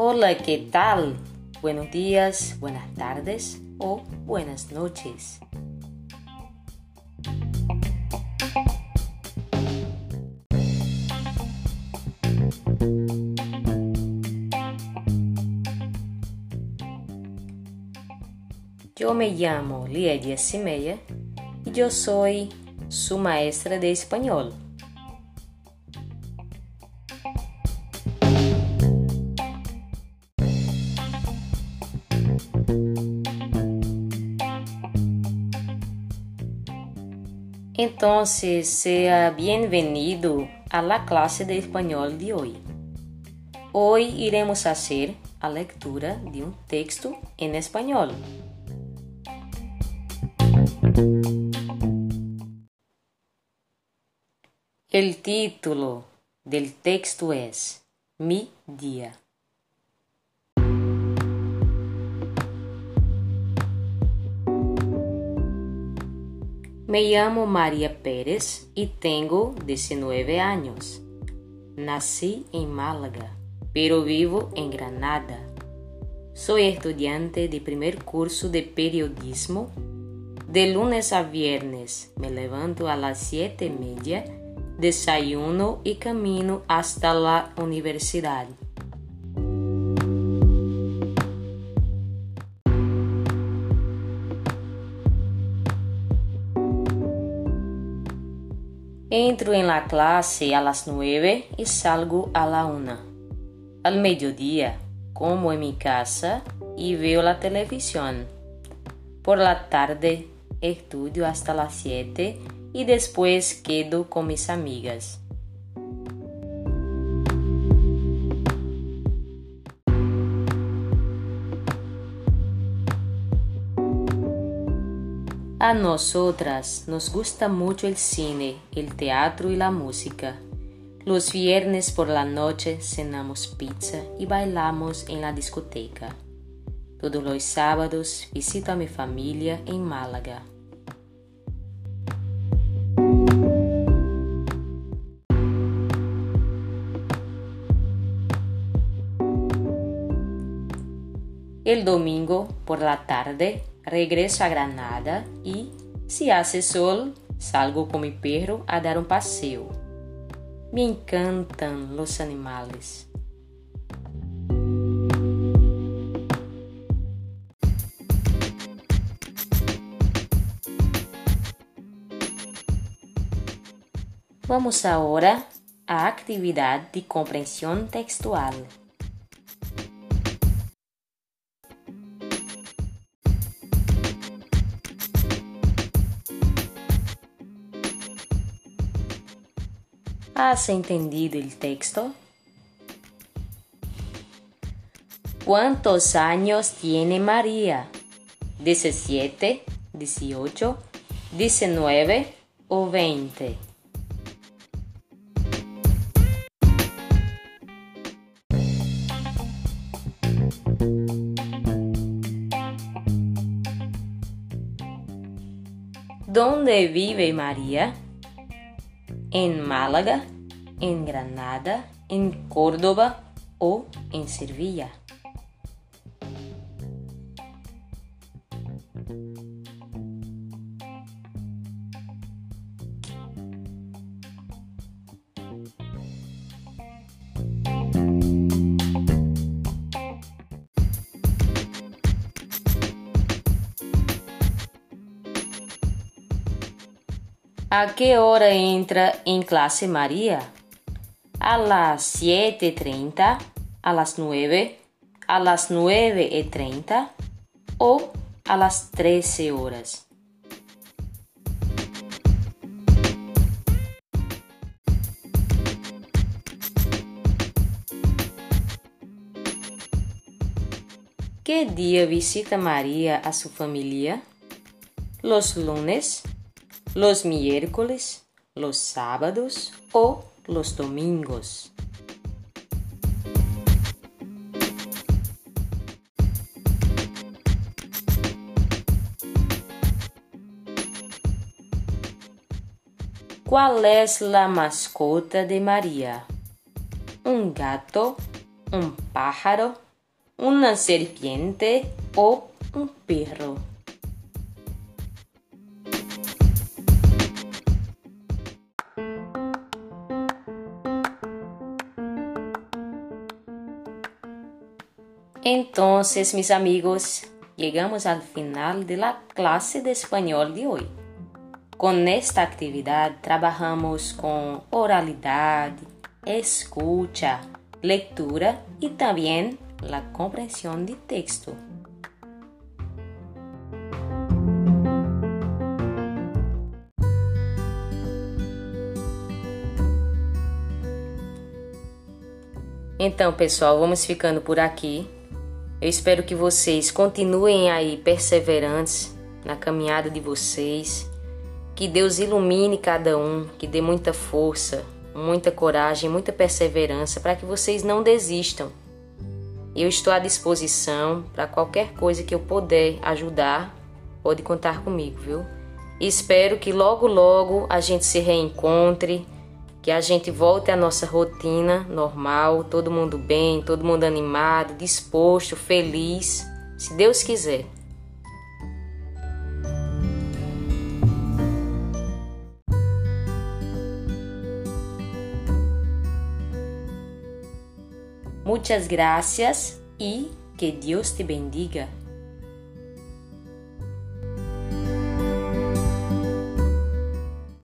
Hola, ¿qué tal? Buenos días, buenas tardes o buenas noches. Yo me llamo Liedia Simeia y yo soy su maestra de español. Entonces, sea bienvenido a la clase de español de hoy. Hoy iremos a hacer a lectura de un texto en español. El título del texto es Mi día. Me llamo María Pérez y tengo 19 años. Nací en Málaga, pero vivo en Granada. Soy estudiante de primer curso de periodismo. De lunes a viernes me levanto a las siete y media, desayuno y camino hasta la universidad. Entro en la clase a las nueve y salgo a la una. Al mediodía como en mi casa y veo la televisión. Por la tarde estudio hasta las siete y después quedo con mis amigas. A nosotras nos gusta mucho el cine, el teatro y la música. Los viernes por la noche cenamos pizza y bailamos en la discoteca. Todos los sábados visito a mi familia en Málaga. El domingo por la tarde regreso a Granada y, si hace sol, salgo con mi perro a dar un paseo. Me encantan los animales. Vamos agora à atividade de compreensão textual. ¿Has entendido el texto? ¿Cuántos años tiene María? ¿17, 18, 19 o 20? ¿Dónde vive María? En Málaga, en Granada, en Córdoba o en Sevilla. ¿A qué hora entra en clase María? A las 7.30, a las 9, a las 9.30 o a las 13 horas. ¿Qué día visita María a su familia? Los lunes, los miércoles, los sábados o los domingos. ¿Cuál es la mascota de María? ¿Un gato? ¿Un pájaro? ¿Una serpiente o un perro? Entonces, mis amigos, llegamos al final de la clase de español de hoy. Con esta actividad trabajamos con oralidad, escucha, lectura y también la comprensión de texto. Então, pessoal, vamos ficando por aqui. Eu espero que vocês continuem aí perseverantes na caminhada de vocês. Que Deus ilumine cada um, que dê muita força, muita coragem, muita perseverança para que vocês não desistam. Eu estou à disposição para qualquer coisa que eu puder ajudar, pode contar comigo, viu? Espero que logo logo a gente se reencontre que a gente volte à nossa rotina normal, todo mundo bem, todo mundo animado, disposto, feliz, se Deus quiser. Muchas gracias y que Dios te bendiga.